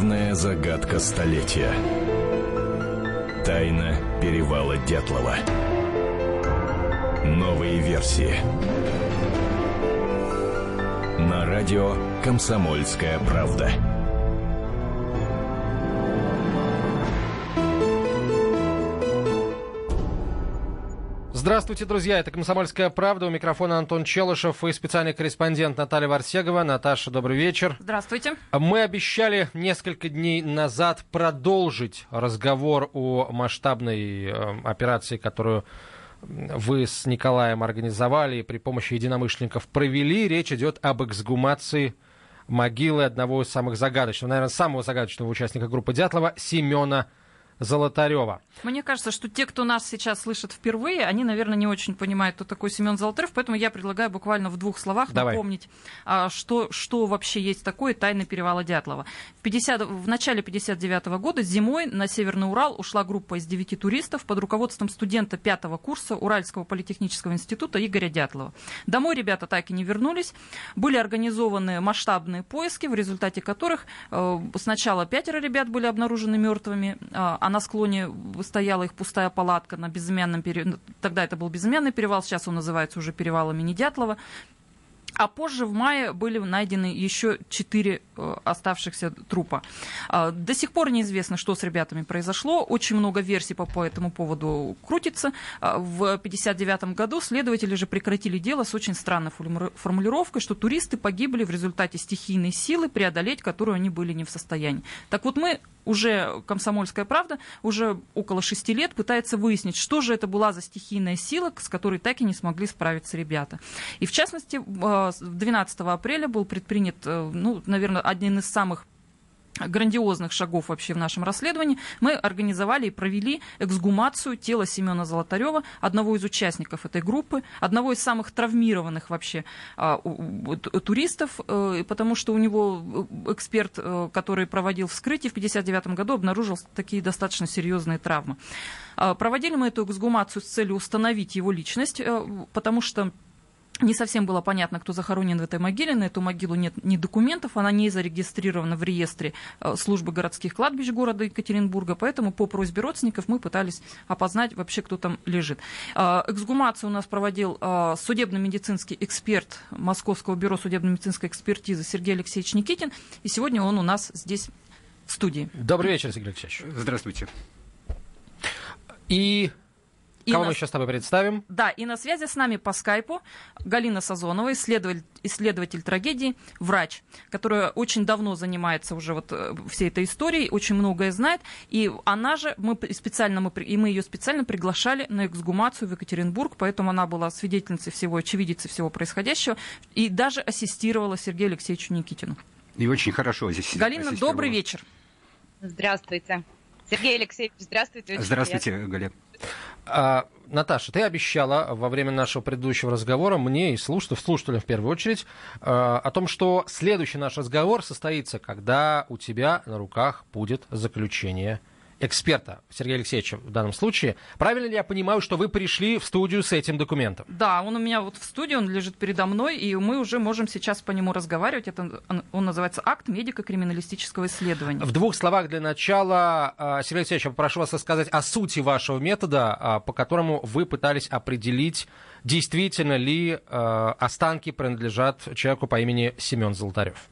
Главная загадка столетия. Тайна перевала Дятлова. Новые версии. На радио «Комсомольская правда». Здравствуйте, друзья. Это «Комсомольская правда». У микрофона Антон Челышев и специальный корреспондент Наталья Варсегова. Наташа, добрый вечер. Здравствуйте. Мы обещали несколько дней назад продолжить разговор о масштабной э, операции, которую вы с Николаем организовали и при помощи единомышленников провели. Речь идет об эксгумации могилы одного из самых загадочных, наверное, самого загадочного участника группы Дятлова, Семена Золотарева. Мне кажется, что те, кто нас сейчас слышит впервые, они, наверное, не очень понимают, кто такой Семен Золотарев, поэтому я предлагаю буквально в двух словах Давай. напомнить, а, что, что вообще есть такое тайна перевала Дятлова. В, 50, в начале 59 года зимой на Северный Урал ушла группа из девяти туристов под руководством студента пятого курса Уральского политехнического института Игоря Дятлова. Домой ребята так и не вернулись. Были организованы масштабные поиски, в результате которых э, сначала пятеро ребят были обнаружены мертвыми, а на склоне стояла их пустая палатка на безымянном перевале. Тогда это был безымянный перевал, сейчас он называется уже перевалом имени Дятлова. А позже в мае были найдены еще четыре э, оставшихся трупа. А, до сих пор неизвестно, что с ребятами произошло. Очень много версий по, по этому поводу крутится. А, в 1959 году следователи же прекратили дело с очень странной формулировкой, что туристы погибли в результате стихийной силы, преодолеть которую они были не в состоянии. Так вот мы уже «Комсомольская правда» уже около шести лет пытается выяснить, что же это была за стихийная сила, с которой так и не смогли справиться ребята. И в частности, 12 а, апреля был предпринят, э, ну, наверное, один из самых грандиозных шагов вообще в нашем расследовании, мы организовали и провели эксгумацию тела Семена Золотарева, одного из участников этой группы, одного из самых травмированных вообще а, туристов, э, потому что у него э, эксперт, который проводил вскрытие в 1959 году, обнаружил такие достаточно серьезные травмы. А, проводили мы эту эксгумацию с целью установить его личность, потому что не совсем было понятно, кто захоронен в этой могиле. На эту могилу нет ни документов, она не зарегистрирована в реестре э, службы городских кладбищ города Екатеринбурга, поэтому по просьбе родственников мы пытались опознать вообще, кто там лежит. Э, эксгумацию у нас проводил э, судебно-медицинский эксперт Московского бюро судебно-медицинской экспертизы Сергей Алексеевич Никитин, и сегодня он у нас здесь в студии. Добрый вечер, Сергей Алексеевич. Здравствуйте. И и Кого на... мы сейчас с тобой представим? Да, и на связи с нами по скайпу Галина Сазонова, исследователь, исследователь трагедии, врач, которая очень давно занимается уже вот э, всей этой историей, очень многое знает. И она же, мы специально, мы, и мы ее специально приглашали на эксгумацию в Екатеринбург, поэтому она была свидетельницей всего, очевидицей всего происходящего, и даже ассистировала Сергею Алексеевичу Никитину. И очень хорошо здесь Галина, добрый вечер. Здравствуйте. Сергей Алексеевич, здравствуйте. Очень здравствуйте, приятно. Галя. А, Наташа, ты обещала во время нашего предыдущего разговора мне и слушателям, слушателям в первую очередь, а, о том, что следующий наш разговор состоится, когда у тебя на руках будет заключение эксперта Сергея Алексеевича в данном случае. Правильно ли я понимаю, что вы пришли в студию с этим документом? Да, он у меня вот в студии, он лежит передо мной, и мы уже можем сейчас по нему разговаривать. Это, он называется «Акт медико-криминалистического исследования». В двух словах для начала, а, Сергей Алексеевич, я попрошу вас рассказать о сути вашего метода, а, по которому вы пытались определить, действительно ли а, останки принадлежат человеку по имени Семен Золотарев.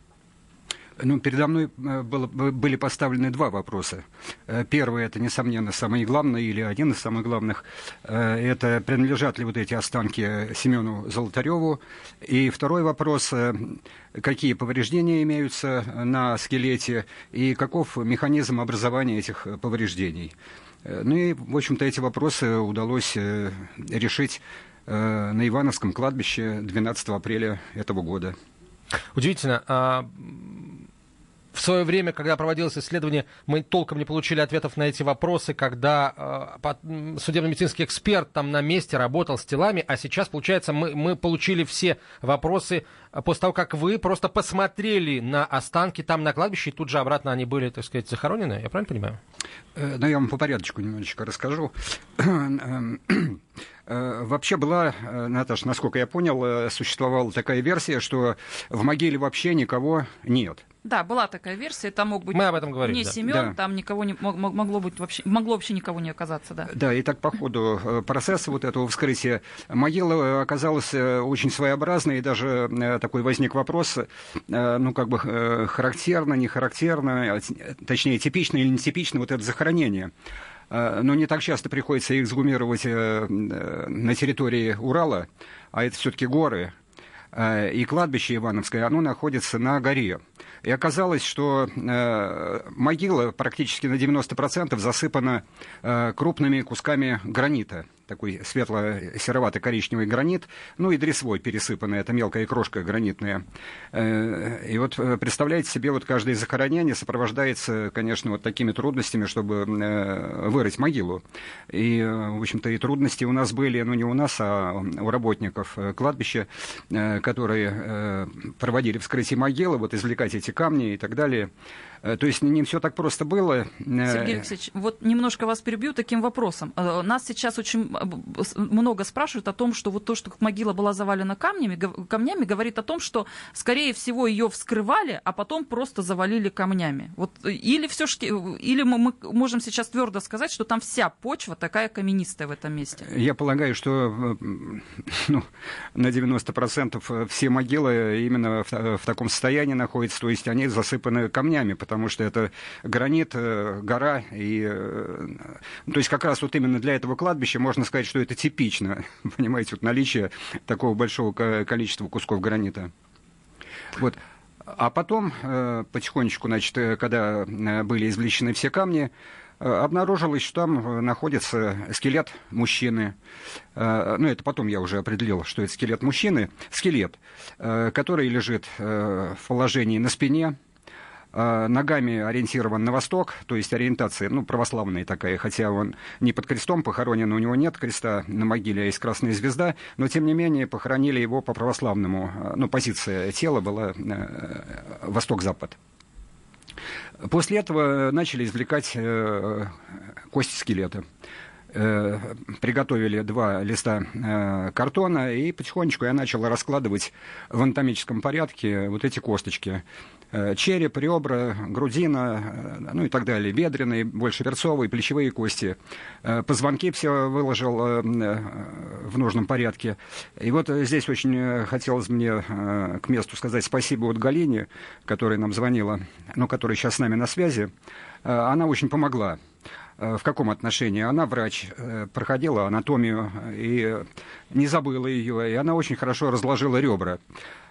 Ну, передо мной э, было, были поставлены два вопроса. Э, первый, это, несомненно, самый главный, или один из самых главных, э, это принадлежат ли вот эти останки Семену Золотареву. И второй вопрос, какие повреждения имеются на скелете и каков механизм образования этих повреждений. Ну и, в общем-то, эти вопросы удалось решить на Ивановском кладбище 12 апреля этого года. Удивительно. А в свое время, когда проводилось исследование, мы толком не получили ответов на эти вопросы, когда э, судебно-медицинский эксперт там на месте работал с телами, а сейчас, получается, мы, мы получили все вопросы после того, как вы просто посмотрели на останки там на кладбище, и тут же обратно они были, так сказать, захоронены, я правильно понимаю? Ну, я вам по порядочку немножечко расскажу. Э, вообще была, э, Наташа, насколько я понял, э, существовала такая версия, что в могиле вообще никого нет. Да, была такая версия, там мог быть Мы об этом говорили, не да. Семен, Да. там никого не мог- мог- могло быть вообще, могло вообще никого не оказаться, да. Да, и так по ходу процесса вот этого вскрытия могила оказалась очень своеобразной, и даже такой возник вопрос, ну, как бы характерно, не характерно, а точнее, типично или нетипично вот это захоронение. Э, Но не так часто приходится их эксгумировать э, э, на территории Урала, а это все-таки горы. И кладбище Ивановское, оно находится на горе. И оказалось, что могила практически на 90% засыпана крупными кусками гранита. Такой светло-серовато-коричневый гранит, ну и дресвой пересыпанный, это мелкая крошка гранитная. Э, и вот э, представляете себе, вот каждое захоронение сопровождается, конечно, вот такими трудностями, чтобы э, вырыть могилу. И, в общем-то, и трудности у нас были, ну не у нас, а у работников кладбища, которые проводили вскрытие могилы, вот извлекать эти камни и так далее. Э, То есть не все так просто было. Э, Сергей Алексеевич, вот немножко вас перебью таким вопросом. Э, Нас сейчас очень много спрашивают о том, что вот то, что могила была завалена камнями, камнями, говорит о том, что, скорее всего, ее вскрывали, а потом просто завалили камнями. Вот, или все или мы, мы можем сейчас твердо сказать, что там вся почва такая каменистая в этом месте. Я полагаю, что ну, на 90% все могилы именно в, в таком состоянии находятся, то есть они засыпаны камнями, потому что это гранит, э, гора, и, э, ну, то есть как раз вот именно для этого кладбища можно сказать, что это типично, понимаете, вот наличие такого большого ко- количества кусков гранита. Вот. А потом, э, потихонечку, значит, когда были извлечены все камни, обнаружилось, что там находится скелет мужчины. Ну, это потом я уже определил, что это скелет мужчины. Скелет, который лежит в положении на спине, ногами ориентирован на восток, то есть ориентация, ну, православная такая, хотя он не под крестом похоронен, у него нет креста на могиле, а есть красная звезда, но, тем не менее, похоронили его по православному, э, ну, позиция тела была э, восток-запад. После этого начали извлекать э, кости скелета. Э, приготовили два листа э, картона, и потихонечку я начал раскладывать в анатомическом порядке вот эти косточки. Э, череп, ребра, грудина, э, ну и так далее, бедренные, больше перцовые, плечевые кости. Э, позвонки все выложил э, э, в нужном порядке. И вот здесь очень э, хотелось мне э, к месту сказать спасибо вот Галине, которая нам звонила, ну, которая сейчас с нами на связи. Э, Она очень помогла. Э, В каком отношении? Она врач, э, проходила анатомию и э, не забыла ее, и она очень хорошо разложила ребра.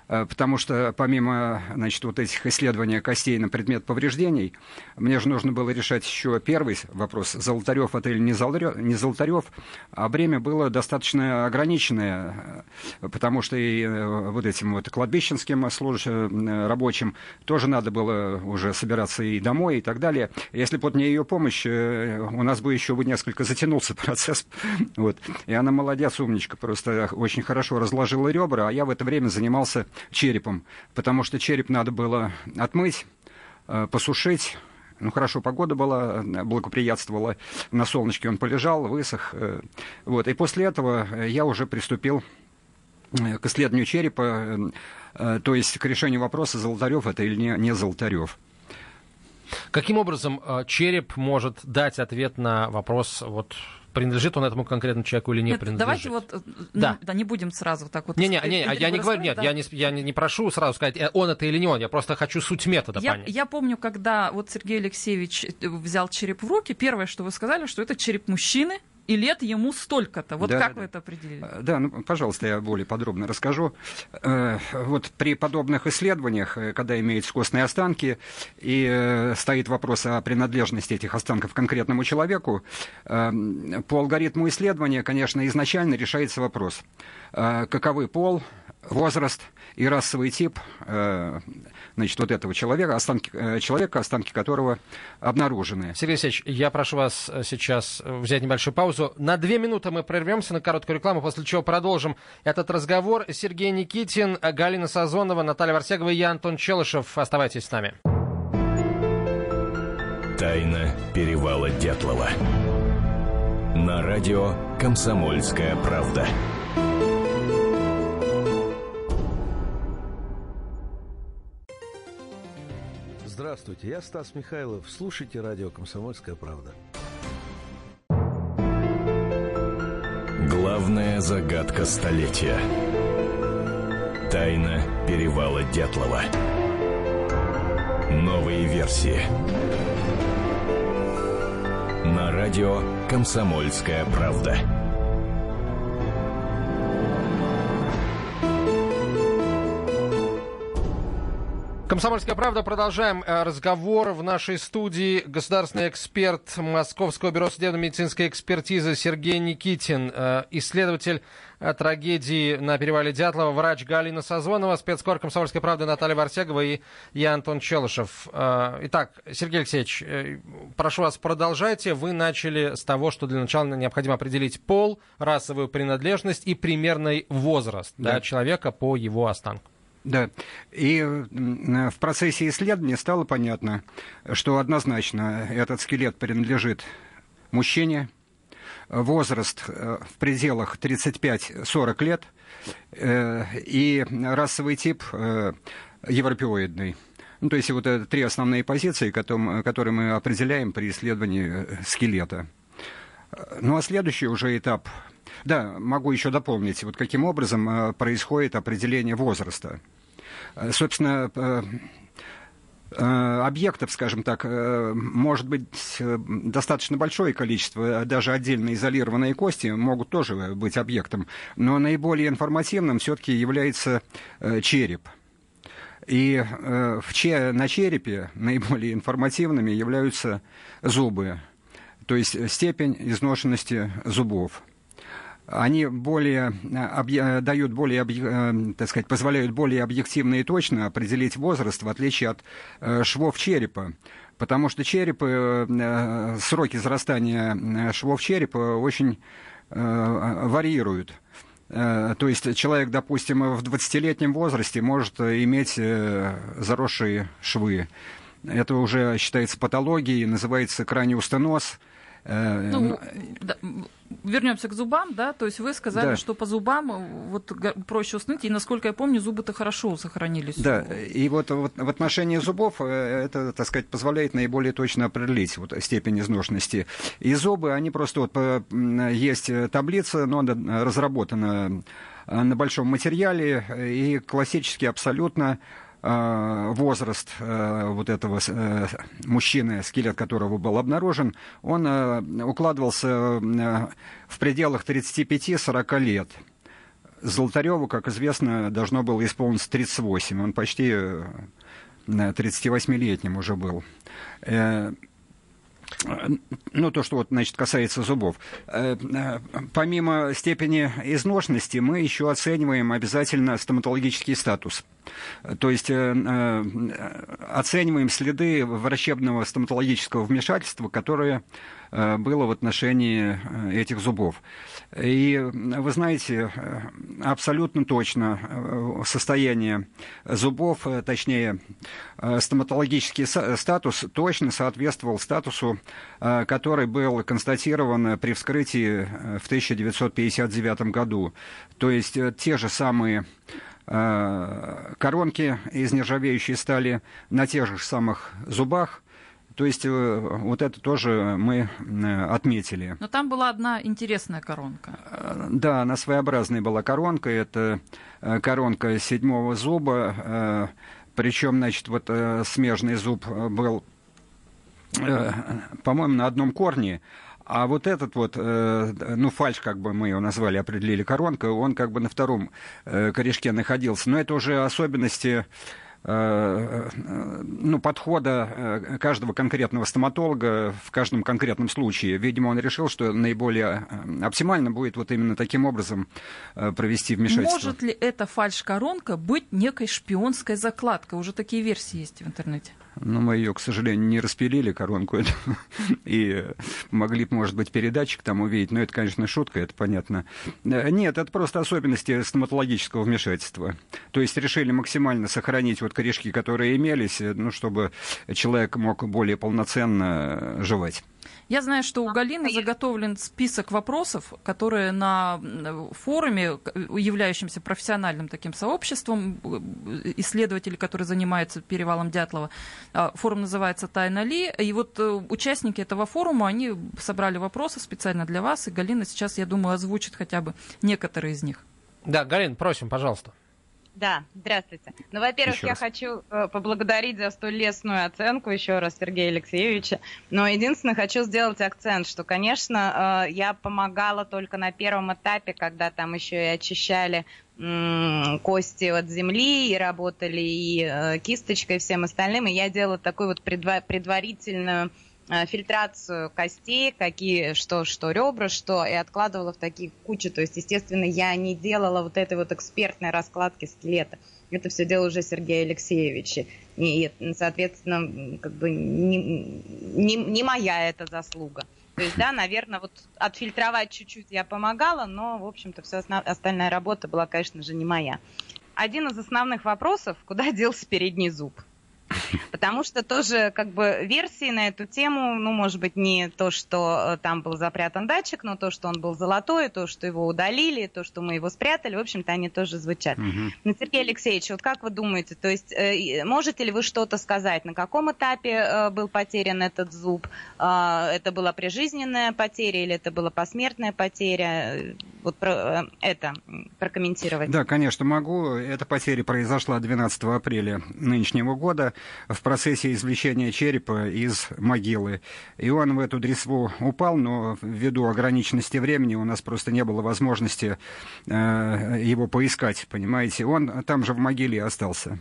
Э, Потому что помимо значит, вот этих исследований костей на предмет повреждений, мне же нужно было решать еще первый вопрос, Золотарев или не Золотарев, а время было достаточно ограниченное, э, потому что и э, вот этим вот кладбищенским служащим, рабочим тоже надо было уже собираться и домой и так далее. Если бы не ее помощь, у нас бы еще бы несколько затянулся процесс. Вот. И она молодец, умничка, просто очень хорошо разложила ребра, а я в это время занимался черепом, потому что череп надо было отмыть, э, посушить. Ну, хорошо, погода была, э, благоприятствовала. На солнышке он полежал, высох. э, Вот. И после этого я уже приступил к исследованию черепа, то есть к решению вопроса, Золотарев это или не, не Золотарев. Каким образом череп может дать ответ на вопрос, вот принадлежит он этому конкретному человеку или не Нет, принадлежит? давайте вот, э, Да. ну, да, не будем сразу так вот. Не-не, не, интригу я не говорю, нет, да. я, не, я не, не прошу сразу сказать, э, он это или не он, я просто хочу суть метода Я, понять. я помню, когда вот Сергей Алексеевич э, взял череп в руки, первое, что вы сказали, что это череп мужчины, и лет ему столько-то. Вот Да, как да, вы это определили? Э, Да, ну, пожалуйста, я более подробно расскажу. Э, Вот при подобных исследованиях, э, когда имеются костные останки, и э, стоит вопрос о принадлежности этих останков конкретному человеку, э, по алгоритму исследования, конечно, изначально решается вопрос, каковы пол, возраст и расовый тип значит, вот этого человека, останки, э, человека, останки которого обнаружены. Сергей Алексеевич, я прошу вас э, сейчас взять небольшую паузу. На две минуты мы прервемся на короткую рекламу, после чего продолжим этот разговор. Сергей Никитин, Галина Сазонова, Наталья Варсегова и я, Антон Челышев. Оставайтесь с нами. Тайна перевала Дятлова. На радио «Комсомольская правда». Здравствуйте, я Стас Михайлов. Слушайте радио «Комсомольская правда». Главная загадка столетия. Тайна перевала Дятлова. Новые версии. На радио «Комсомольская правда». Комсомольская правда. Продолжаем э, разговор в нашей студии. Государственный эксперт Московского бюро судебно-медицинской экспертизы Сергей Никитин, э, исследователь э, трагедии на перевале Дятлова, врач Галина Созвонова, спецкор Комсомольской правды Наталья Варсегова и я, Антон Челышев. Итак, Сергей Алексеевич, прошу вас, продолжайте. Вы начали с того, что для начала необходимо определить пол, расовую принадлежность и примерный возраст да. Да, человека по его останку. Да, и в процессе исследования стало понятно, что однозначно этот скелет принадлежит мужчине, возраст э, в пределах 35-40 лет э, и расовый тип э, европеоидный. Ну, то есть вот это три основные позиции, которые мы определяем при исследовании скелета. Ну а следующий уже этап да, могу еще дополнить, вот каким образом происходит определение возраста. Э, собственно, э, э, объектов, скажем так, может быть достаточно большое количество, даже отдельно изолированные кости могут тоже быть объектом, но наиболее информативным все-таки является череп. И в че, на черепе наиболее информативными являются зубы, то есть степень изношенности зубов они более, э, дают более, э, так сказать, позволяют более объективно и точно определить возраст, в отличие от э, швов черепа. Потому что черепы, сроки зарастания швов черепа очень варьируют. То есть человек, допустим, в 20-летнем возрасте может иметь заросшие швы. Это уже считается патологией, называется крайний устоноз – Э, ну, да, вернемся к зубам, да, то есть вы сказали, да. что по зубам э, вот проще уснуть, и насколько я помню, зубы-то хорошо сохранились. Да, и вот, вот в отношении зубов э, это, так сказать, позволяет наиболее точно определить вот степень изношенности. И зубы, они просто вот есть таблица, но она разработана на большом материале, и классически абсолютно Э, возраст э, вот этого э, мужчины, скелет которого был обнаружен, он укладывался в пределах 35-40 лет. Золотареву, как известно, должно было исполниться 38. Он почти 38-летним уже был. Ну, то, что вот, значит, касается зубов. Помимо степени изношенности, мы еще оцениваем обязательно стоматологический статус – то есть э, э, оцениваем следы врачебного стоматологического вмешательства, которое э, было в отношении этих зубов. И вы знаете, абсолютно точно состояние зубов, точнее, стоматологический статус точно соответствовал статусу, который был констатирован при вскрытии в 1959 году. То есть те же самые Э, коронки из нержавеющей стали на тех же самых зубах. То есть э, вот это тоже мы э, отметили. Но там была одна интересная коронка. Да, она своеобразная была коронка. Это коронка седьмого зуба. Причем, значит, вот смежный зуб был, по-моему, на одном корне, а вот этот вот, э, ну, фальш, как бы мы его назвали, определили коронка, он как бы на втором э, корешке находился. Но это уже особенности ну, подхода каждого конкретного стоматолога в каждом конкретном случае. Видимо, он решил, что наиболее оптимально будет вот именно таким образом провести вмешательство. Может ли эта фальш-коронка быть некой шпионской закладкой? Уже такие версии есть в интернете. Но мы ее, к сожалению, не распилили, коронку эту, и могли бы, может быть, передатчик там увидеть. Но это, конечно, шутка, это понятно. Э, нет, это просто особенности стоматологического вмешательства. То есть решили максимально сохранить вот корешки, которые имелись, э, ну, чтобы человек мог более полноценно жевать. Я знаю, что у Галины заготовлен список вопросов, которые на форуме, являющемся профессиональным таким сообществом, э, исследователей, которые занимаются перевалом Дятлова, а, форум называется «Тайна Ли», и вот э, участники этого форума, они собрали вопросы специально для вас, и Галина сейчас, я думаю, озвучит хотя бы некоторые из них. Да, Галина, просим, пожалуйста. Да, здравствуйте. Ну, во-первых, я хочу э, поблагодарить за столь лестную оценку еще раз Сергея Алексеевича. Но единственное, хочу сделать акцент, что, конечно, э, я помогала только на первом этапе, когда там еще и очищали кости от земли, и работали и э, кисточкой, и всем остальным. И я делала такую вот предва- предварительную фильтрацию костей, какие, что, что ребра, что, и откладывала в такие кучи. То есть, естественно, я не делала вот этой вот экспертной раскладки скелета. Это все делал уже Сергей Алексеевич. И, соответственно, как бы не, не, не моя это заслуга. То есть, да, наверное, вот отфильтровать чуть-чуть я помогала, но, в общем-то, вся остальная работа была, конечно же, не моя. Один из основных вопросов, куда делся передний зуб? Потому что тоже как бы версии на эту тему, ну, может быть, не то, что э, там был запрятан датчик, но то, что он был золотой, то, что его удалили, то, что мы его спрятали, в общем-то, они тоже звучат. Угу. Сергей Алексеевич, вот как вы думаете, то есть э, можете ли вы что-то сказать, на каком этапе э, был потерян этот зуб? Это была прижизненная потеря или это была посмертная потеря? Вот про это прокомментировать. Да, конечно, могу. Эта потеря произошла 12 апреля нынешнего года в процессе извлечения черепа из могилы. И он в эту дресву упал, но ввиду ограниченности времени у нас просто не было возможности э, его поискать, понимаете. Он там же в могиле остался.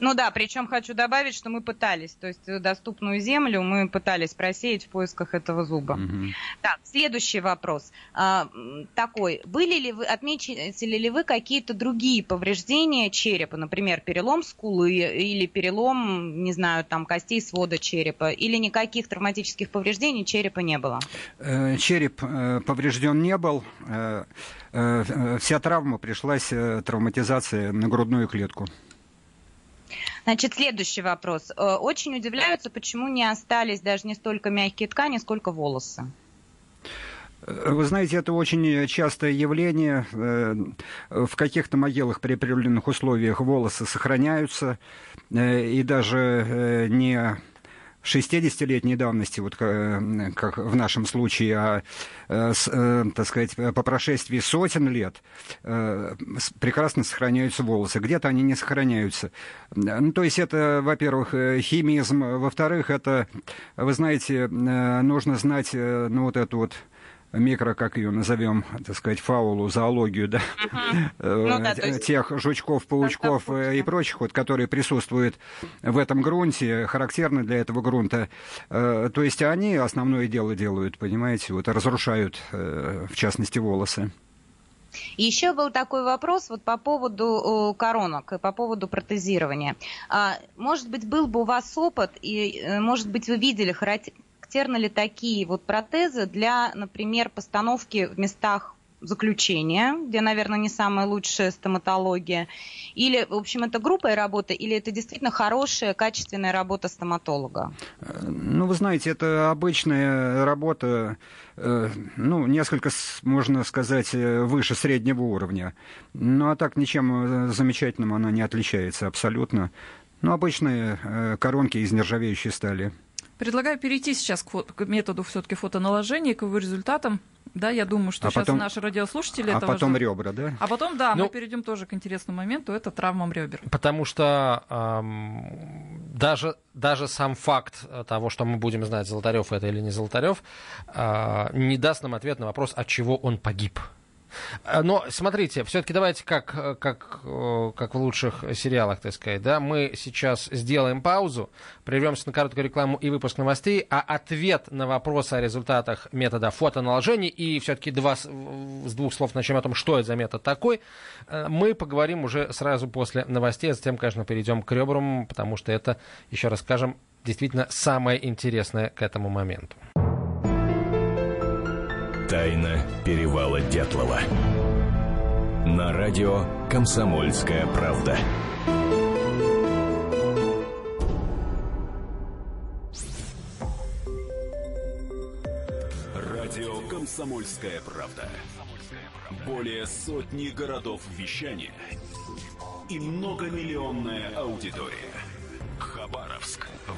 Ну да, причем хочу добавить, что мы пытались, то есть доступную землю мы пытались просеять в поисках этого зуба. Угу. Так, следующий вопрос. А, такой, были ли вы, отметили ли вы какие-то другие повреждения черепа, например, перелом скулы или перелом, не знаю, там, костей свода черепа, или никаких травматических повреждений черепа не было? Э, череп э, поврежден не был. Э, вся травма пришлась травматизация на грудную клетку. Значит, следующий вопрос. Э, очень удивляются, почему не остались даже не столько мягкие ткани, сколько волосы. Вы знаете, это очень частое явление. Э, в каких-то могилах при определенных условиях волосы сохраняются, э, и даже не 60-летней давности, вот э, как в нашем случае, а, э, э, так сказать, по прошествии сотен лет прекрасно сохраняются волосы. Где-то они не сохраняются. Ну, то есть это, во-первых, химизм, во-вторых, это, вы знаете, нужно знать, ну, вот эту вот микро, как ее назовем, так сказать, фаулу, зоологию, да, uh-huh. тех жучков, паучков и прочих, вот, которые присутствуют в этом грунте, характерны для этого грунта. Э, то есть они основное дело делают, понимаете, вот разрушают, э, в частности, волосы. Еще был такой вопрос вот по поводу коронок и по поводу протезирования. А, может быть, был бы у вас опыт, и, может быть, вы видели характерны ли такие вот протезы для, например, постановки в местах заключения, где, наверное, не самая лучшая стоматология, или, в общем, это группа работа, или это действительно хорошая, качественная работа стоматолога? Ну, вы знаете, это обычная работа, э, ну, несколько, можно сказать, э, выше среднего уровня. Ну, а так ничем э, замечательным она не отличается абсолютно. Ну, обычные коронки из нержавеющей стали. Предлагаю перейти сейчас к, фото, к методу все-таки фотоналожения, к его результатам. Да, я думаю, что а сейчас потом, наши радиослушатели а этого потом ждут. ребра, да? А потом, да, ну, мы перейдем тоже к интересному моменту, это травмам ребер. Потому что эм, даже, даже сам факт того, что мы будем знать, Золотарев это или не Золотарев, э, не даст нам ответ на вопрос, от чего он погиб. А, но смотрите, все-таки давайте как, как, как в лучших сериалах, так сказать, да, мы сейчас сделаем паузу, прервемся на короткую рекламу и выпуск новостей, а ответ на вопрос о результатах метода фотоналожений и все-таки два, с двух слов начнем о том, что это за метод такой, э, мы поговорим уже сразу после новостей, а затем, конечно, перейдем к ребрам, потому что это, еще раз скажем, действительно самое интересное к этому моменту. Тайна перевала Дятлова. На радио «Комсомольская правда». Радио «Комсомольская правда». Более сотни городов вещания и многомиллионная аудитория.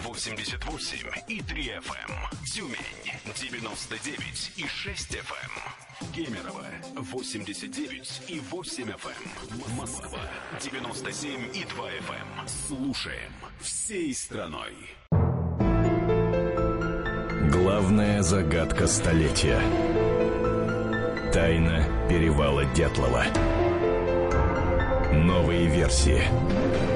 Хабаровск 88 и 3 FM. Эм. Тюмень 99 и 6 FM. Эм. Кемерово 89 и 8 FM. Эм. Москва 97 и 2 FM. Слушаем всей страной. Главная загадка столетия. Тайна перевала Дятлова. Новые версии.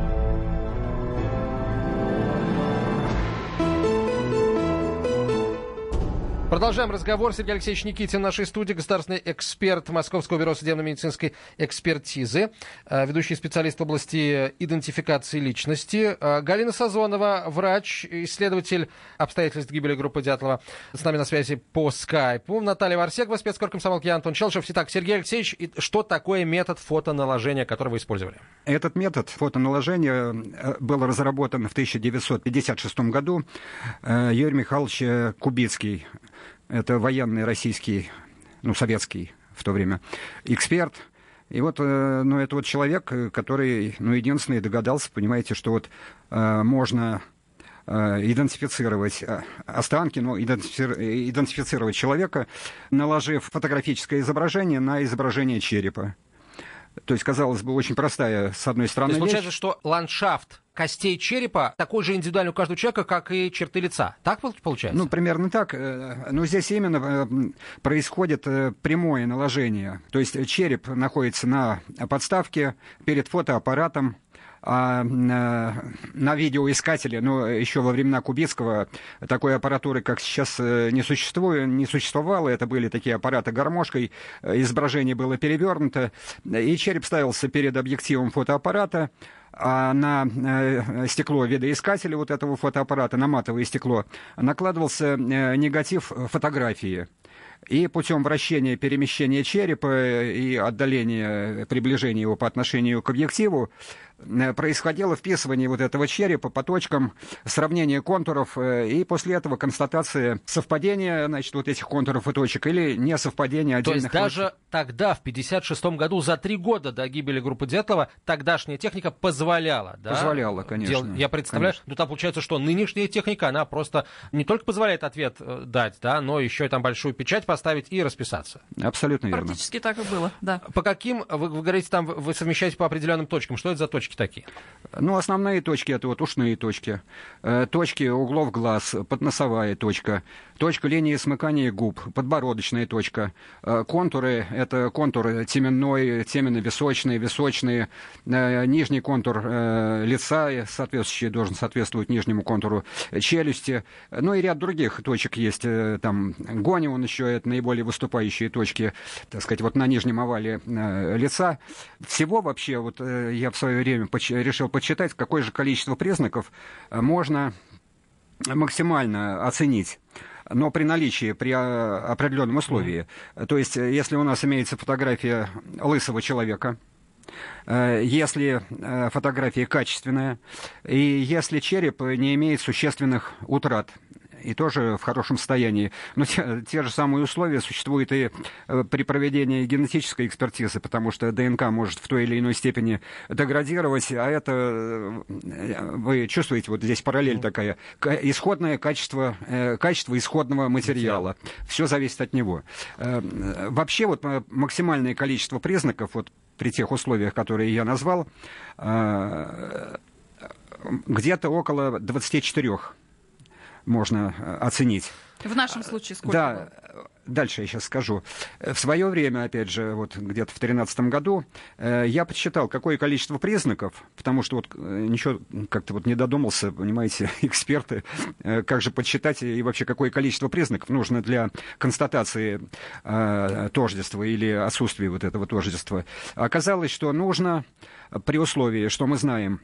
Продолжаем разговор. Сергей Алексеевич Никитин в нашей студии, государственный эксперт Московского бюро судебно-медицинской экспертизы, э, ведущий специалист в области идентификации личности. Э, Галина Сазонова, врач, исследователь обстоятельств гибели группы Дятлова, с нами на связи по скайпу. Наталья Варсегова, спецкор комсомолки Антон Челшев. Итак, Сергей Алексеевич, что такое метод фотоналожения, который вы использовали? Этот метод фотоналожения э, был разработан в 1956 году. Юрий Михайлович Кубицкий это военный российский, ну, советский в то время эксперт. И вот, э, ну, это вот человек, э, который, ну, единственный догадался, понимаете, что вот э, можно идентифицировать останки, ну, идентифицировать человека, наложив фотографическое изображение на изображение черепа. То есть, казалось бы, очень простая, с одной стороны, То есть, получается, вещь. что ландшафт костей черепа такой же индивидуальный у каждого человека, как и черты лица. Так получается? Ну, примерно так. Э, но здесь именно э, происходит э, прямое наложение. То есть череп находится на подставке перед фотоаппаратом, а на видеоискателе, ну, еще во времена Кубицкого такой аппаратуры, как сейчас, э, не, существует, не существовало. Это были такие аппараты гармошкой, изображение было перевернуто, и череп ставился перед объективом фотоаппарата, а на э, стекло видоискателя вот этого фотоаппарата, на матовое стекло, накладывался э, негатив фотографии. И путем вращения, перемещения черепа и отдаления, приближения его по отношению к объективу Э, происходило вписывание вот этого черепа по точкам, сравнение контуров, э, и после этого констатация совпадения, значит, вот этих контуров и точек, или не совпадения отдельных То есть даже тогда, в 56 году, за три года до гибели группы Дятлова, тогдашняя техника позволяла, да? Позволяла, конечно. Дел... Я представляю, конечно. ну там получается, что нынешняя техника, она просто не только позволяет ответ э, дать, да, но еще и там большую печать поставить и расписаться. Абсолютно верно. Практически так и было, да. По каким, вы, вы говорите, там вы совмещаете по определенным точкам, что это за точки? Точки такие? Ну, основные точки это вот ушные точки, э, точки углов глаз, подносовая точка, точка линии смыкания губ, подбородочная точка, э, контуры это контур теменной, теменно-височный, височный, э, нижний контур лица, соответствующий должен соответствовать нижнему контуру челюсти, ну и ряд других точек есть, там гони он еще, это наиболее выступающие точки, так сказать, вот на нижнем овале лица. Всего вообще, вот я в свое время решил подсчитать, какое же количество признаков э, можно максимально оценить но при наличии, при э, определенном условии. То есть, э, если у нас имеется фотография лысого человека, если фотография качественная, и если череп не имеет существенных утрат и тоже в хорошем состоянии. Но те, те же самые условия существуют и э, при проведении генетической экспертизы, потому что ДНК может в той или иной степени деградировать, а это, э, вы чувствуете, вот здесь параллель такая, исходное качество, э, качество исходного материала. Все зависит от него. Вообще вот максимальное количество признаков вот при тех условиях, которые я назвал, где-то около 24 можно оценить. В нашем случае сколько? Да, было? дальше я сейчас скажу. В свое время, опять же, вот где-то в 2013 году, э, я подсчитал, какое количество признаков, потому что вот э, ничего как-то вот не додумался, понимаете, эксперты, э, как же подсчитать и вообще какое количество признаков нужно для констатации тождества или отсутствия вот этого тождества. Оказалось, что нужно при условии, что мы знаем,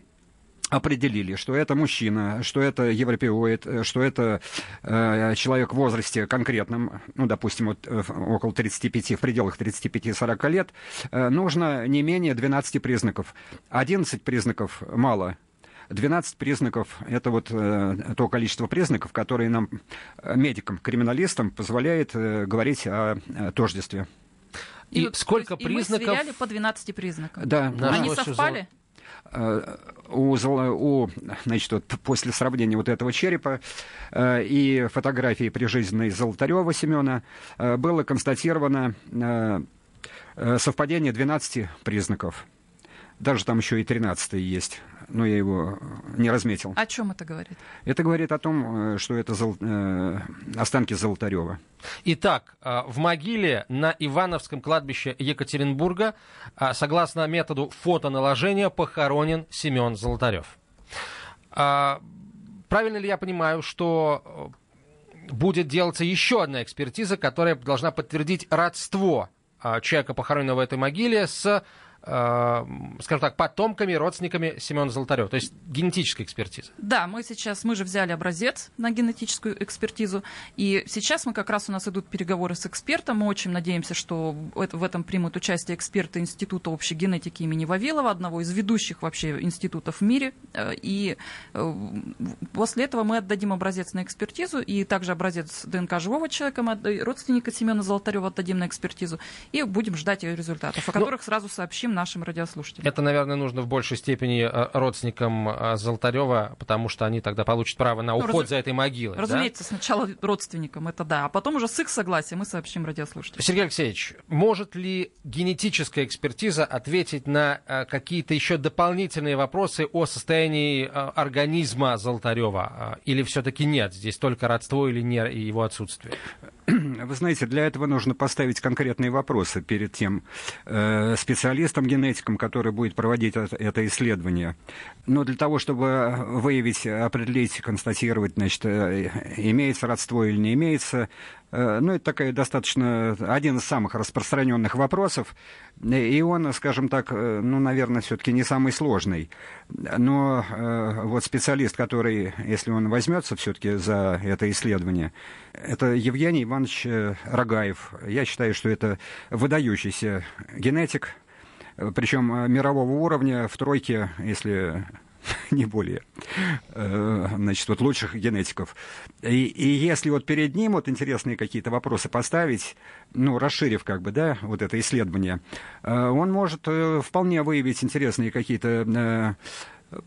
определили, что это мужчина, что это европеоид, э, что это э, человек в возрасте конкретном, ну, допустим, вот, э, около 35, в пределах 35-40 лет, э, нужно не менее 12 признаков. 11 признаков мало, 12 признаков – это вот э, то количество признаков, которые нам, э, медикам, криминалистам, позволяет э, говорить о, о тождестве. И, и сколько есть, признаков? И мы сверяли по 12 признакам. Да. Они совпали? Э, у, у, значит, вот после сравнения вот этого черепа э, и фотографии прижизненной Золотарева Семена э, было констатировано э, э совпадение 12 признаков. Даже там еще и 13 есть но я его не разметил. О чем это говорит? Это говорит о том, э, что это зол... э, останки Золотарева. Итак, э, в могиле на Ивановском кладбище Екатеринбурга, э, согласно методу фотоналожения, похоронен Семен Золотарев. Правильно ли я понимаю, что будет делаться еще одна экспертиза, которая должна подтвердить родство человека, похороненного в этой могиле, с Э, скажем так, потомками, родственниками Семена Золотарева, то есть генетическая экспертиза. Да, мы сейчас, мы же взяли образец на генетическую экспертизу, и сейчас мы как раз у нас идут переговоры с экспертом, мы очень надеемся, что в этом примут участие эксперты Института общей генетики имени Вавилова, одного из ведущих вообще институтов в мире, э, и э, после этого мы отдадим образец на экспертизу, и также образец ДНК живого человека, мы родственника Семена Золотарева отдадим на экспертизу, и будем ждать ее результатов, о ну, которых Но... сразу сообщим нашим радиослушателям. Это, наверное, нужно в большей степени э, родственникам э, Золотарева, потому что они тогда получат право на ну, уход ну, раз... за этой могилой. Разумеется, да? сначала родственникам, это да, а потом уже с их согласия мы сообщим радиослушателям. Сергей Алексеевич, может ли генетическая экспертиза ответить на э, какие-то еще дополнительные вопросы о состоянии организма Золотарева? Или все-таки нет, здесь только родство или не и его отсутствие? Вы знаете, для этого нужно поставить конкретные вопросы перед тем э, специалистом, генетиком, который будет проводить это исследование. Но для того, чтобы выявить, определить, констатировать, значит, э, имеется родство или не имеется, э, ну, это такая достаточно один из самых распространенных вопросов, и он, скажем так, э, ну, наверное, все-таки не самый сложный. Но вот специалист, который, если он возьмется все-таки за это исследование, это Евгений Иванович Рогаев. Я считаю, что это выдающийся генетик, причем э, мирового уровня в тройке, если не более, э, значит, вот лучших генетиков. И, и если вот перед ним вот интересные какие-то вопросы поставить, ну, расширив как бы, да, вот это исследование, э, он может вполне выявить интересные какие-то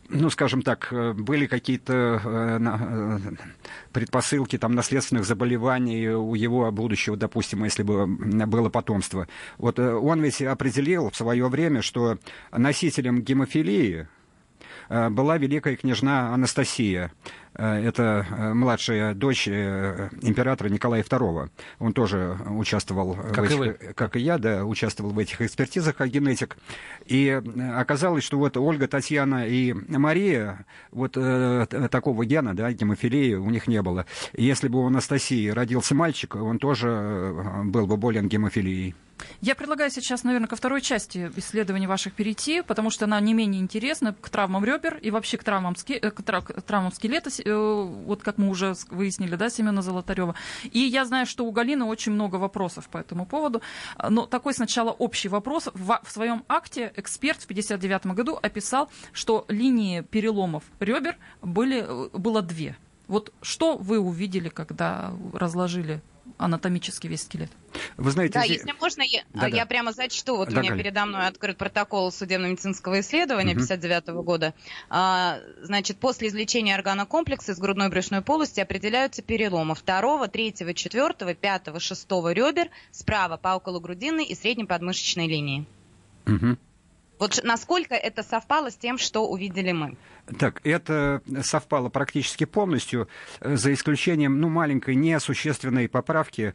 ну, скажем так, э, были какие-то э, э, предпосылки там, наследственных заболеваний у его будущего, допустим, если бы было потомство. Вот он ведь определил в свое время, что носителем гемофилии была великая княжна Анастасия. Э, это э, младшая дочь э, императора Николая II. Он тоже участвовал, как, в этих, и как и я, да, участвовал в этих экспертизах как генетик. И оказалось, что вот Ольга, Татьяна и Мария, вот э, такого гена, да, гемофилии у них не было. Если бы у Анастасии родился мальчик, он тоже был бы болен гемофилией. Я предлагаю сейчас, наверное, ко второй части исследований ваших перейти, потому что она не менее интересна к травмам ребер и вообще к травмам, ски, к травмам скелета, Э, вот как мы уже выяснили, да, Семена Золотарева. И я знаю, что у Галины очень много вопросов по этому поводу. Но такой сначала общий вопрос. В, своем акте эксперт в 1959 году описал, что линии переломов ребер были, э, было две. Вот что вы увидели, когда разложили анатомически весь скелет. Вы знаете, да, если можно, я, да, я да. прямо зачту. Вот да, у меня Галя. передо мной открыт протокол судебно-медицинского исследования 1959 угу. года. А, значит, после извлечения органокомплекса из грудной брюшной полости определяются переломы второго, третьего, четвертого, пятого, шестого ребер справа по окологрудинной и средней подмышечной линии. Угу. Вот насколько это совпало с тем, что увидели мы? Так, это совпало практически полностью, э, за исключением, ну, маленькой несущественной поправки.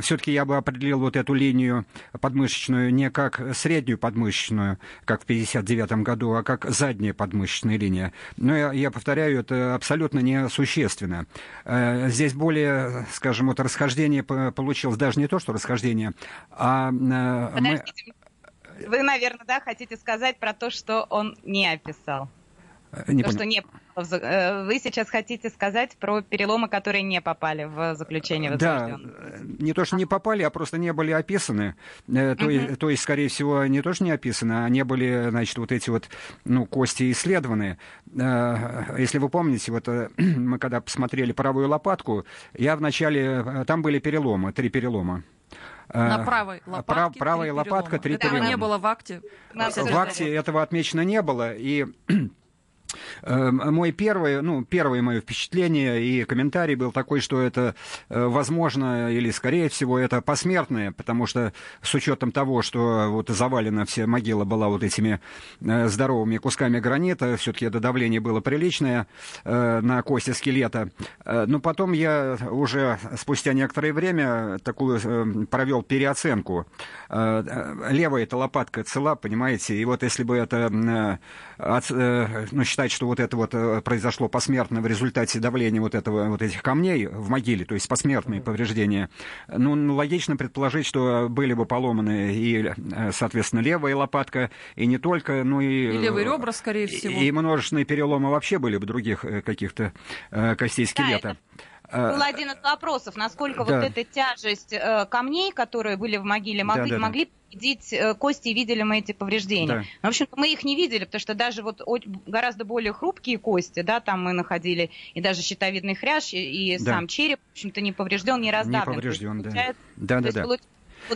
Все-таки я бы определил вот эту линию подмышечную не как среднюю подмышечную, как в 59 году, а как задняя подмышечная линия. Но я, я повторяю, это абсолютно несущественно. Э, здесь более, скажем, вот расхождение получилось даже не то, что расхождение, а... Э, Подождите, мы вы, наверное, да, хотите сказать про то, что он не описал. Э, не то, что не э, вы сейчас хотите сказать про переломы, которые не попали в заключение Да, не то, что не попали, а просто не были описаны. Э, то, uh-huh. то есть, скорее всего, не то, что не описаны, а не были, значит, вот эти вот, ну, кости исследованы. Если вы помните, вот мы когда посмотрели правую лопатку, я вначале, там были переломы, три перелома. На правой лопатке. Прав, правая лопатка, три перелома. Этого не было в акте. В акте этого отмечено не было. И мой первый, ну, первое мое впечатление и комментарий был такой, что это, э, возможно, или, скорее всего, это посмертное, потому что с учетом того, что вот завалена вся могила была вот этими э, здоровыми кусками гранита, все-таки это давление было приличное э, на кости скелета. Но потом я уже спустя некоторое время такую провел переоценку. Левая эта лопатка цела, понимаете, и вот если бы это, ну, считать, что вот это вот э, произошло посмертно в результате давления вот, этого, вот этих камней в могиле, то есть посмертные повреждения, ну, ну, логично предположить, что были бы поломаны и, э, соответственно, левая лопатка, и не только, ну и... И левые ребра, скорее всего. И множественные переломы вообще были бы других э, каких-то костей скелета. Да, это... Был один из вопросов, насколько да. вот эта тяжесть э, камней, которые были в могиле, могли, да, да, могли видеть э, кости, видели мы эти повреждения. Да. Но, в общем мы их не видели, потому что даже вот гораздо более хрупкие кости, да, там мы находили и даже щитовидный хрящ, и, и да. сам череп, в общем-то, не поврежден, не раздавлен. Не поврежден, да. Да, да, да. Вот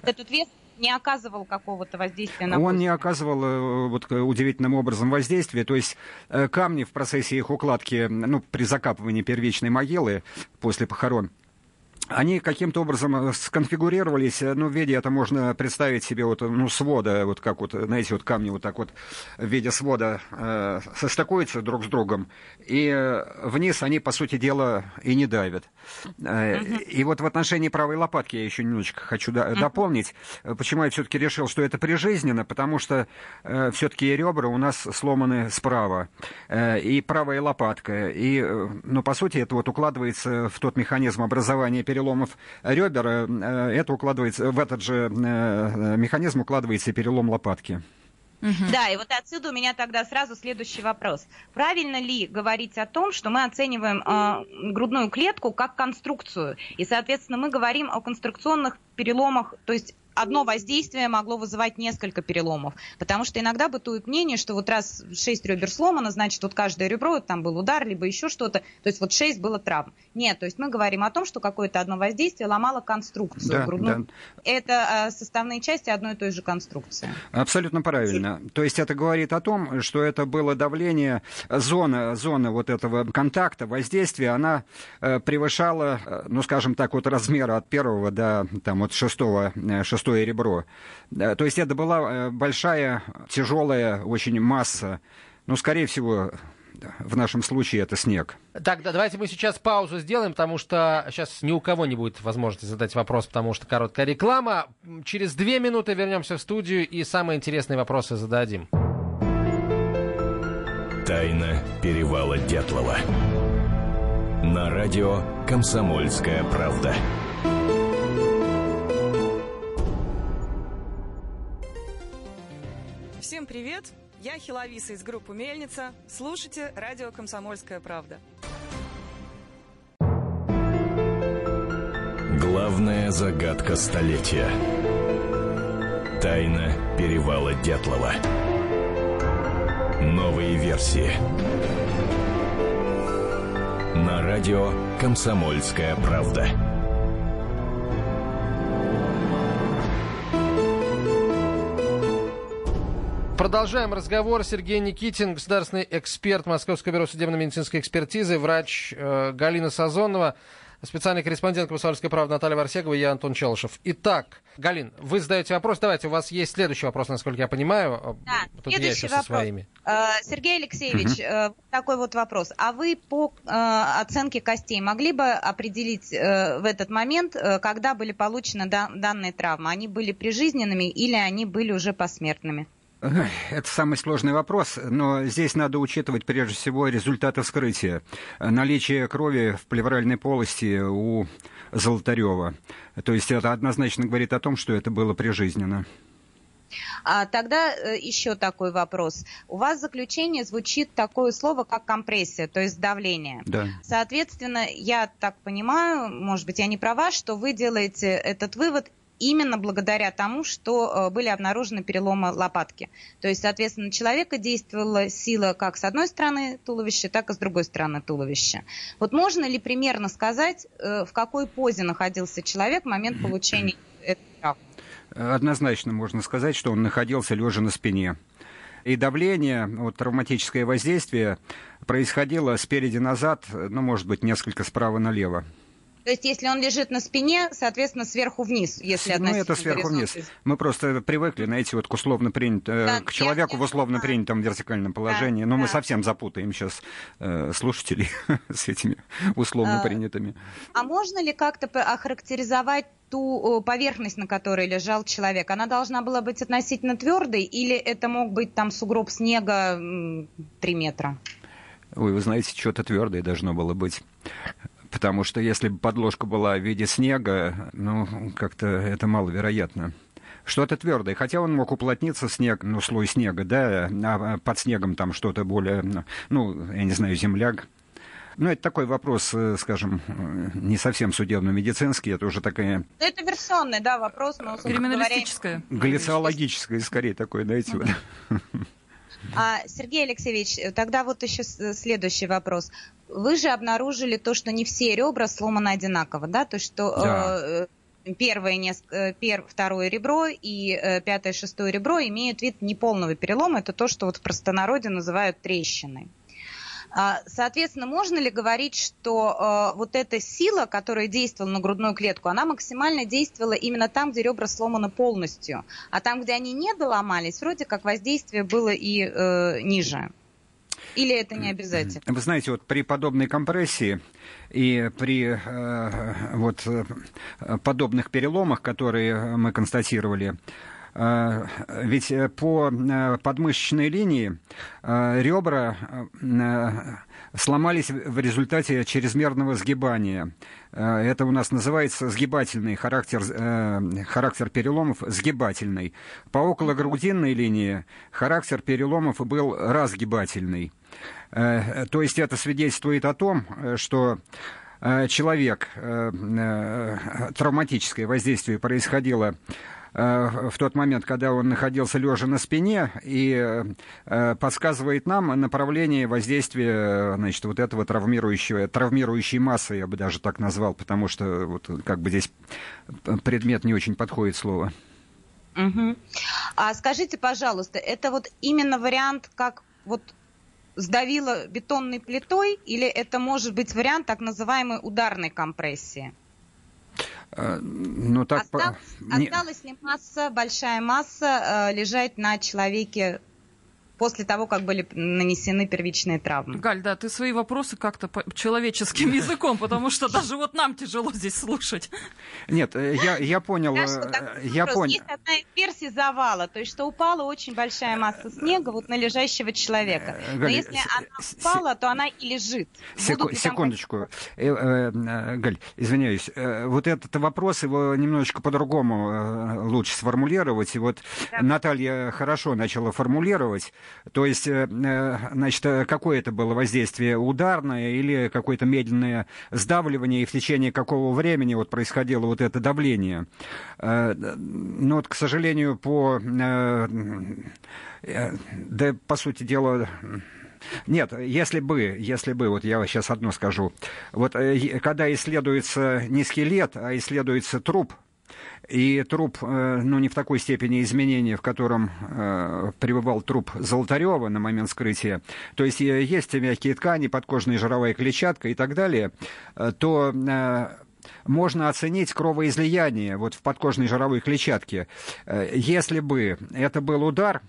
этот вес не оказывал какого-то воздействия на Он не оказывал э, вот, удивительным образом воздействия. То есть э, камни в процессе их укладки, ну, при закапывании первичной могилы после похорон, они каким-то образом э, сконфигурировались, э, ну, в виде, это можно представить себе, вот, ну, свода, вот как вот, знаете, вот камни вот так вот в виде свода э, состыкуются друг с другом, и э, вниз они, по сути дела, и не давят. Э, uh-huh. И вот в отношении правой лопатки я еще немножечко хочу до- uh-huh. дополнить, почему я все-таки решил, что это прижизненно, потому что э, все-таки ребра у нас сломаны справа, э, и правая лопатка, и, э, ну, по сути, это вот укладывается в тот механизм образования переломов, переломов ребер, э, это укладывается, в этот же э, механизм укладывается и перелом лопатки. Угу. Да, и вот отсюда у меня тогда сразу следующий вопрос. Правильно ли говорить о том, что мы оцениваем э, грудную клетку как конструкцию, и, соответственно, мы говорим о конструкционных переломах, то есть одно воздействие могло вызывать несколько переломов. Потому что иногда бытует мнение, что вот раз шесть ребер сломано, значит, вот каждое ребро, там был удар, либо еще что-то. То есть вот шесть было травм. Нет, то есть мы говорим о том, что какое-то одно воздействие ломало конструкцию да, грудную. Да. Это а, составные части одной и той же конструкции. Абсолютно правильно. То есть это говорит о том, что это было давление, зона, зона вот этого контакта, воздействия, она э, превышала, э, ну, скажем так, вот размера от первого до там, вот шестого, э, шестого шестое ребро. То есть это была э, большая, тяжелая очень масса. Ну, скорее всего, в нашем случае это снег. Так, да, давайте мы сейчас паузу сделаем, потому что сейчас ни у кого не будет возможности задать вопрос, потому что короткая реклама. Через две минуты вернемся в студию и самые интересные вопросы зададим. Тайна перевала Дятлова. На радио «Комсомольская правда». Всем привет! Я Хиловиса из группы «Мельница». Слушайте радио «Комсомольская правда». Главная загадка столетия. Тайна перевала Дятлова. Новые версии. На радио «Комсомольская правда». Продолжаем разговор. Сергей Никитин, государственный эксперт Московского бюро судебно-медицинской экспертизы, врач э, Галина Сазонова. специальный корреспондент «Комсомольской правды» Наталья Варсегова и я, Антон Челышев. Итак, Галин, вы задаете вопрос. Давайте, у вас есть следующий вопрос, насколько я понимаю. Да, Тут следующий вопрос. своими. Э, Сергей Алексеевич, угу. такой вот вопрос. А вы по оценке костей могли бы определить в этот момент, когда были получены данные травмы? Они были прижизненными или они были уже посмертными? Это самый сложный вопрос, но здесь надо учитывать прежде всего результаты вскрытия. Наличие крови в плевральной полости у Золотарева. То есть это однозначно говорит о том, что это было прижизненно. А тогда э, еще такой вопрос. У вас в заключении звучит такое слово, как компрессия, то есть давление. Да. Соответственно, я так понимаю, может быть, я не права, что вы делаете этот вывод именно благодаря тому, что э, были обнаружены переломы лопатки. То есть, соответственно, на человека действовала сила как с одной стороны туловища, так и с другой стороны туловища. Вот можно ли примерно сказать, э, в какой позе находился человек в момент получения этой травмы? Однозначно можно сказать, что он находился лежа на спине. И давление, вот, травматическое воздействие происходило спереди назад, ну, может быть, несколько справа налево. То есть, если он лежит на спине, соответственно, сверху вниз, если Ну, это сверху вниз. Мы просто привыкли, знаете, вот к условно принятому, э, да, к человеку в условно да. принятом вертикальном положении. Да, Но да. мы совсем запутаем сейчас э, слушателей с этими условно а, принятыми. А можно ли как-то охарактеризовать ту поверхность, на которой лежал человек, она должна была быть относительно твердой, или это мог быть там сугроб снега 3 метра? Ой, вы знаете, что-то твердое должно было быть. Потому что если бы подложка была в виде снега, ну, как-то это маловероятно. Что-то твердое. Хотя он мог уплотниться, снег, ну, слой снега, да, а под снегом там что-то более, ну, я не знаю, земляк. Ну, это такой вопрос, э, скажем, не совсем судебно-медицинский, это уже такая... Это версионный, да, вопрос, но... Криминалистическое. Галлициологическое, скорее, такое, знаете, вот. А, Сергей Алексеевич, тогда вот еще следующий вопрос. Вы же обнаружили то, что не все ребра сломаны одинаково, да? То, что да. э, первое, э, пер, второе ребро и э, пятое, шестое ребро имеют вид неполного перелома. Это то, что вот в простонародье называют трещиной. А, соответственно, можно ли говорить, что э, вот эта сила, которая действовала на грудную клетку, она максимально действовала именно там, где ребра сломаны полностью, а там, где они не доломались, вроде как воздействие было и э, ниже? Или это не обязательно? Вы знаете, вот при подобной компрессии и при э, вот э, подобных переломах, которые мы констатировали, ведь по подмышечной линии ребра сломались в результате чрезмерного сгибания. Э, это у нас называется сгибательный характер, э, характер переломов, сгибательный. По окологрудинной линии характер переломов был разгибательный. Э, то есть это свидетельствует о том, что человек, травматическое воздействие происходило Э, в тот момент, когда он находился лежа на спине, и э, подсказывает нам направление воздействия значит, вот этого травмирующего, травмирующей массы, я бы даже так назвал, потому что вот, как бы здесь предмет не очень подходит слово. Угу. А скажите, пожалуйста, это вот именно вариант, как вот сдавило бетонной плитой, или это может быть вариант так называемой ударной компрессии? Э, ну, так... Осталось, осталась ли масса, большая масса э, лежать на человеке после того, как были нанесены первичные травмы. Галь, да, ты свои вопросы как-то человеческим языком, потому что даже вот нам тяжело здесь слушать. Нет, э, я, я понял. Э, я понял. Есть одна из версий завала, то есть что упала очень большая масса снега вот на лежащего человека. Э, Но если она упала, то она и лежит. Секундочку. Галь, извиняюсь. Вот этот вопрос, его немножечко по-другому лучше сформулировать. И вот Наталья хорошо начала формулировать. То есть, э, э, значит, э, какое это было воздействие? Ударное или какое-то медленное сдавливание, и в течение какого времени вот происходило вот это давление? Ну вот, к сожалению, по... Да, по сути дела... Нет, если бы, если бы, вот я сейчас одно скажу. Вот когда исследуется не скелет, а исследуется труп, и труп, э, ну, не в такой степени изменения, в котором э, пребывал труп Золотарева на момент вскрытия, то есть э, есть мягкие ткани, подкожная жировая клетчатка и так далее, э, то э, можно оценить кровоизлияние вот в подкожной жировой клетчатке. Если бы это был удар,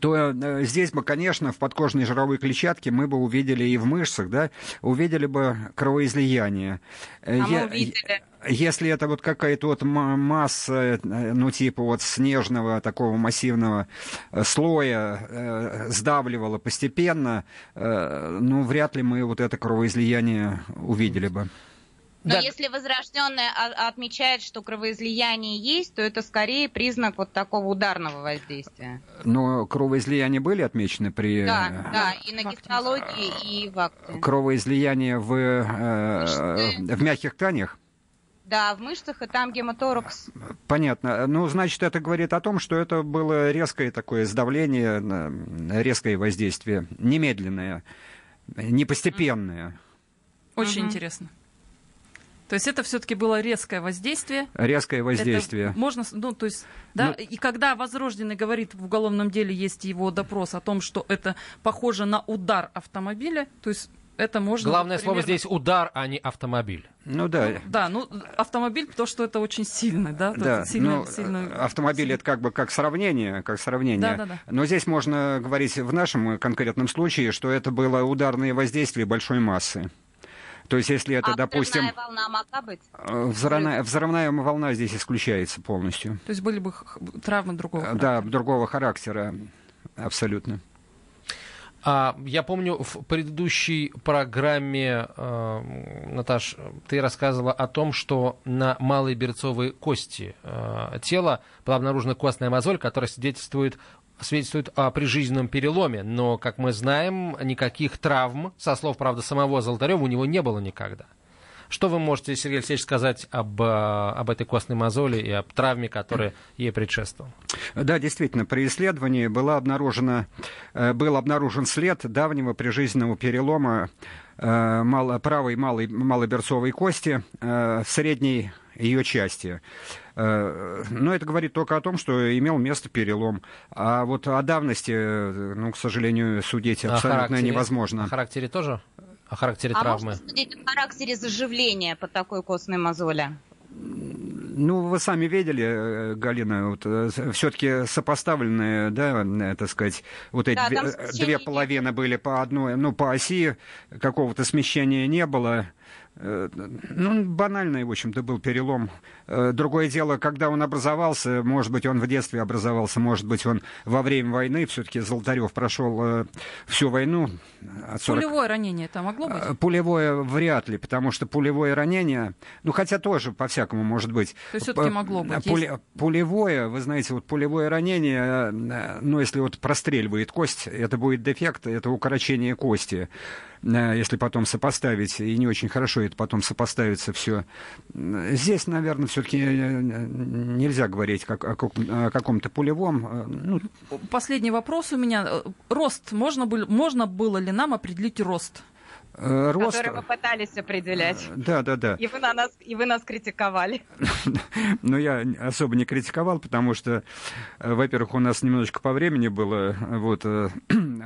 то э, здесь бы, конечно, в подкожной жировой клетчатке мы бы увидели и в мышцах, да, увидели бы кровоизлияние. Э, а мы увидели. Если это вот какая-то вот масса, ну, типа вот снежного такого массивного слоя э, сдавливала постепенно, э, ну, вряд ли мы вот это кровоизлияние увидели бы. Но да. если возрожденная отмечает, что кровоизлияние есть, то это скорее признак вот такого ударного воздействия. Но кровоизлияния были отмечены при... Да, э, да, и на гистологии, и в акте. Кровоизлияние в, э, в мягких тканях? Да, в мышцах и там гематоракс. Понятно. Ну, значит, это говорит о том, что это было резкое такое сдавление, резкое воздействие, немедленное, не постепенное. Очень угу. интересно. То есть это все-таки было резкое воздействие. Резкое воздействие. Это можно, ну, то есть, да, ну, и когда возрожденный говорит в уголовном деле есть его допрос о том, что это похоже на удар автомобиля, то есть это можно... Главное примерно... слово здесь удар, а не автомобиль. Ну да. Ну, да, ну автомобиль, то, что это очень сильный, да? Да, сильно, ну, сильно... автомобиль это как бы как сравнение, как сравнение. Да, да, да. Но здесь можно говорить в нашем конкретном случае, что это было ударное воздействие большой массы. То есть, если это, а допустим... взрывная волна могла быть? Э, взрывная, взрывная волна здесь исключается полностью. То есть были бы травмы другого характера? Да, другого характера, абсолютно. А, я помню, в предыдущей программе, э, Наташ, ты рассказывала о том, что на малой берцовой кости э, тела была обнаружена костная мозоль, которая свидетельствует свидетельствует о прижизненном переломе, но, как мы знаем, никаких травм, со слов, правда, самого Золотарева, у него не было никогда. Что вы можете, Сергей Алексеевич, сказать об, э, об этой костной мозоли и об травме, которая ей предшествовала? Да, действительно, при исследовании была обнаружена, э, был обнаружен след давнего прижизненного перелома э, правой малой, малоберцовой кости в средней ее части. Э, но это говорит только о том, что имел место перелом. А вот о давности, э, ну, к сожалению, судить абсолютно невозможно. О характере тоже? О характере а травмы? можно судить о характере заживления по такой костной мозоли? Ну, вы сами видели, э, Галина, вот, все-таки сопоставленные, да, так сказать, вот эти да, две, две половины были по одной, ну, по оси, какого-то смещения не было. Ну, банальный, в общем-то, был перелом. Э, другое дело, когда он образовался, может быть, он в детстве образовался, может быть, он во время войны, все-таки Золотарев прошел э, всю войну. От 40... Пулевое ранение это могло быть? Пулевое вряд ли, потому что пулевое ранение, ну, хотя тоже по-всякому может быть. То есть все-таки могло быть? Пуле... Есть... Пулевое, вы знаете, вот пулевое ранение, ну, если вот простреливает кость, это будет дефект, это укорочение кости если потом сопоставить, и не очень хорошо это потом сопоставится все. Здесь, наверное, все-таки э, нельзя говорить как, о, о каком-то пулевом. Э, ну... Последний вопрос у меня. Рост. Можно, было, можно было ли нам определить рост? Э, рост... Который мы пытались определять. Да, да, да. И вы, на нас, и вы нас критиковали. Ну, я особо не критиковал, потому что, э, во-первых, у нас немножечко по времени было вот, э,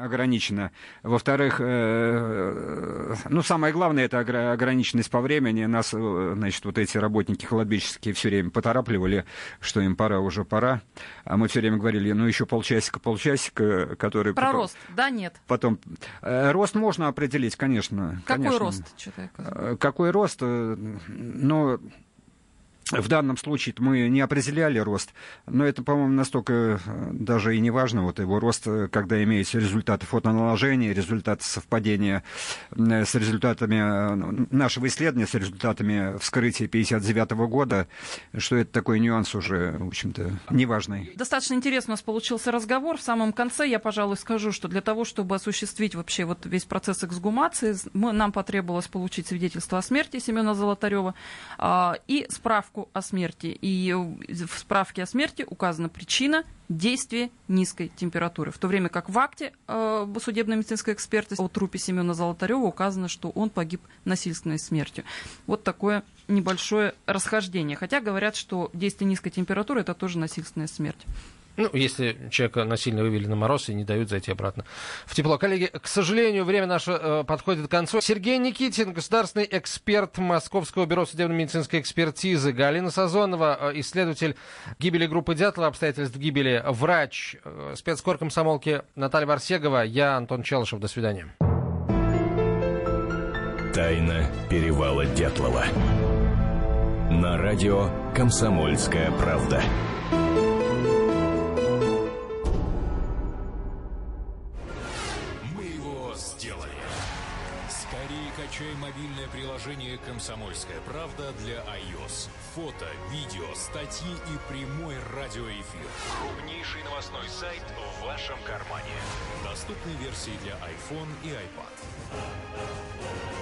ограничено. Во-вторых, ну, самое главное, это ограниченность по времени. Нас, значит, вот эти работники холодбические все время поторапливали, что им пора, уже пора. А мы все время говорили, ну, еще полчасика, полчасика, который... Про потом... рост, да, нет? Потом... Рост можно определить, конечно. Какой конечно. рост человека? Э, какой рост? Э, ну, в данном случае мы не определяли рост, но это, по-моему, настолько э, даже и не важно, вот его рост, э, когда имеются результаты фотоналожения, результаты совпадения э, с результатами нашего исследования, с результатами вскрытия 59 года, что это такой нюанс уже, в общем-то, неважный. Достаточно интересно у нас получился разговор. В самом конце я, пожалуй, скажу, что для того, чтобы осуществить вообще вот весь процесс эксгумации, мы, нам потребовалось получить свидетельство о смерти Семена Золотарева э, и справку справку о смерти. И в справке о смерти указана причина действия низкой температуры. В то время как в акте э, судебно-медицинской экспертизы о трупе Семена Золотарева указано, что он погиб насильственной смертью. Вот такое небольшое расхождение. Хотя говорят, что действие низкой температуры это тоже насильственная смерть. Ну, если человека насильно вывели на мороз и не дают зайти обратно в тепло. Коллеги, к сожалению, время наше э, подходит к концу. Сергей Никитин, государственный эксперт Московского бюро судебно-медицинской экспертизы. Галина Сазонова, э, исследователь гибели группы Дятлова, обстоятельств гибели, врач, э, спецкор комсомолки Наталья Варсегова. Я Антон Челышев. До свидания. Тайна перевала Дятлова. На радио «Комсомольская правда». Для iOS. Фото, видео, статьи и прямой радиоэфир. Крупнейший новостной сайт в вашем кармане. Доступны версии для iPhone и iPad.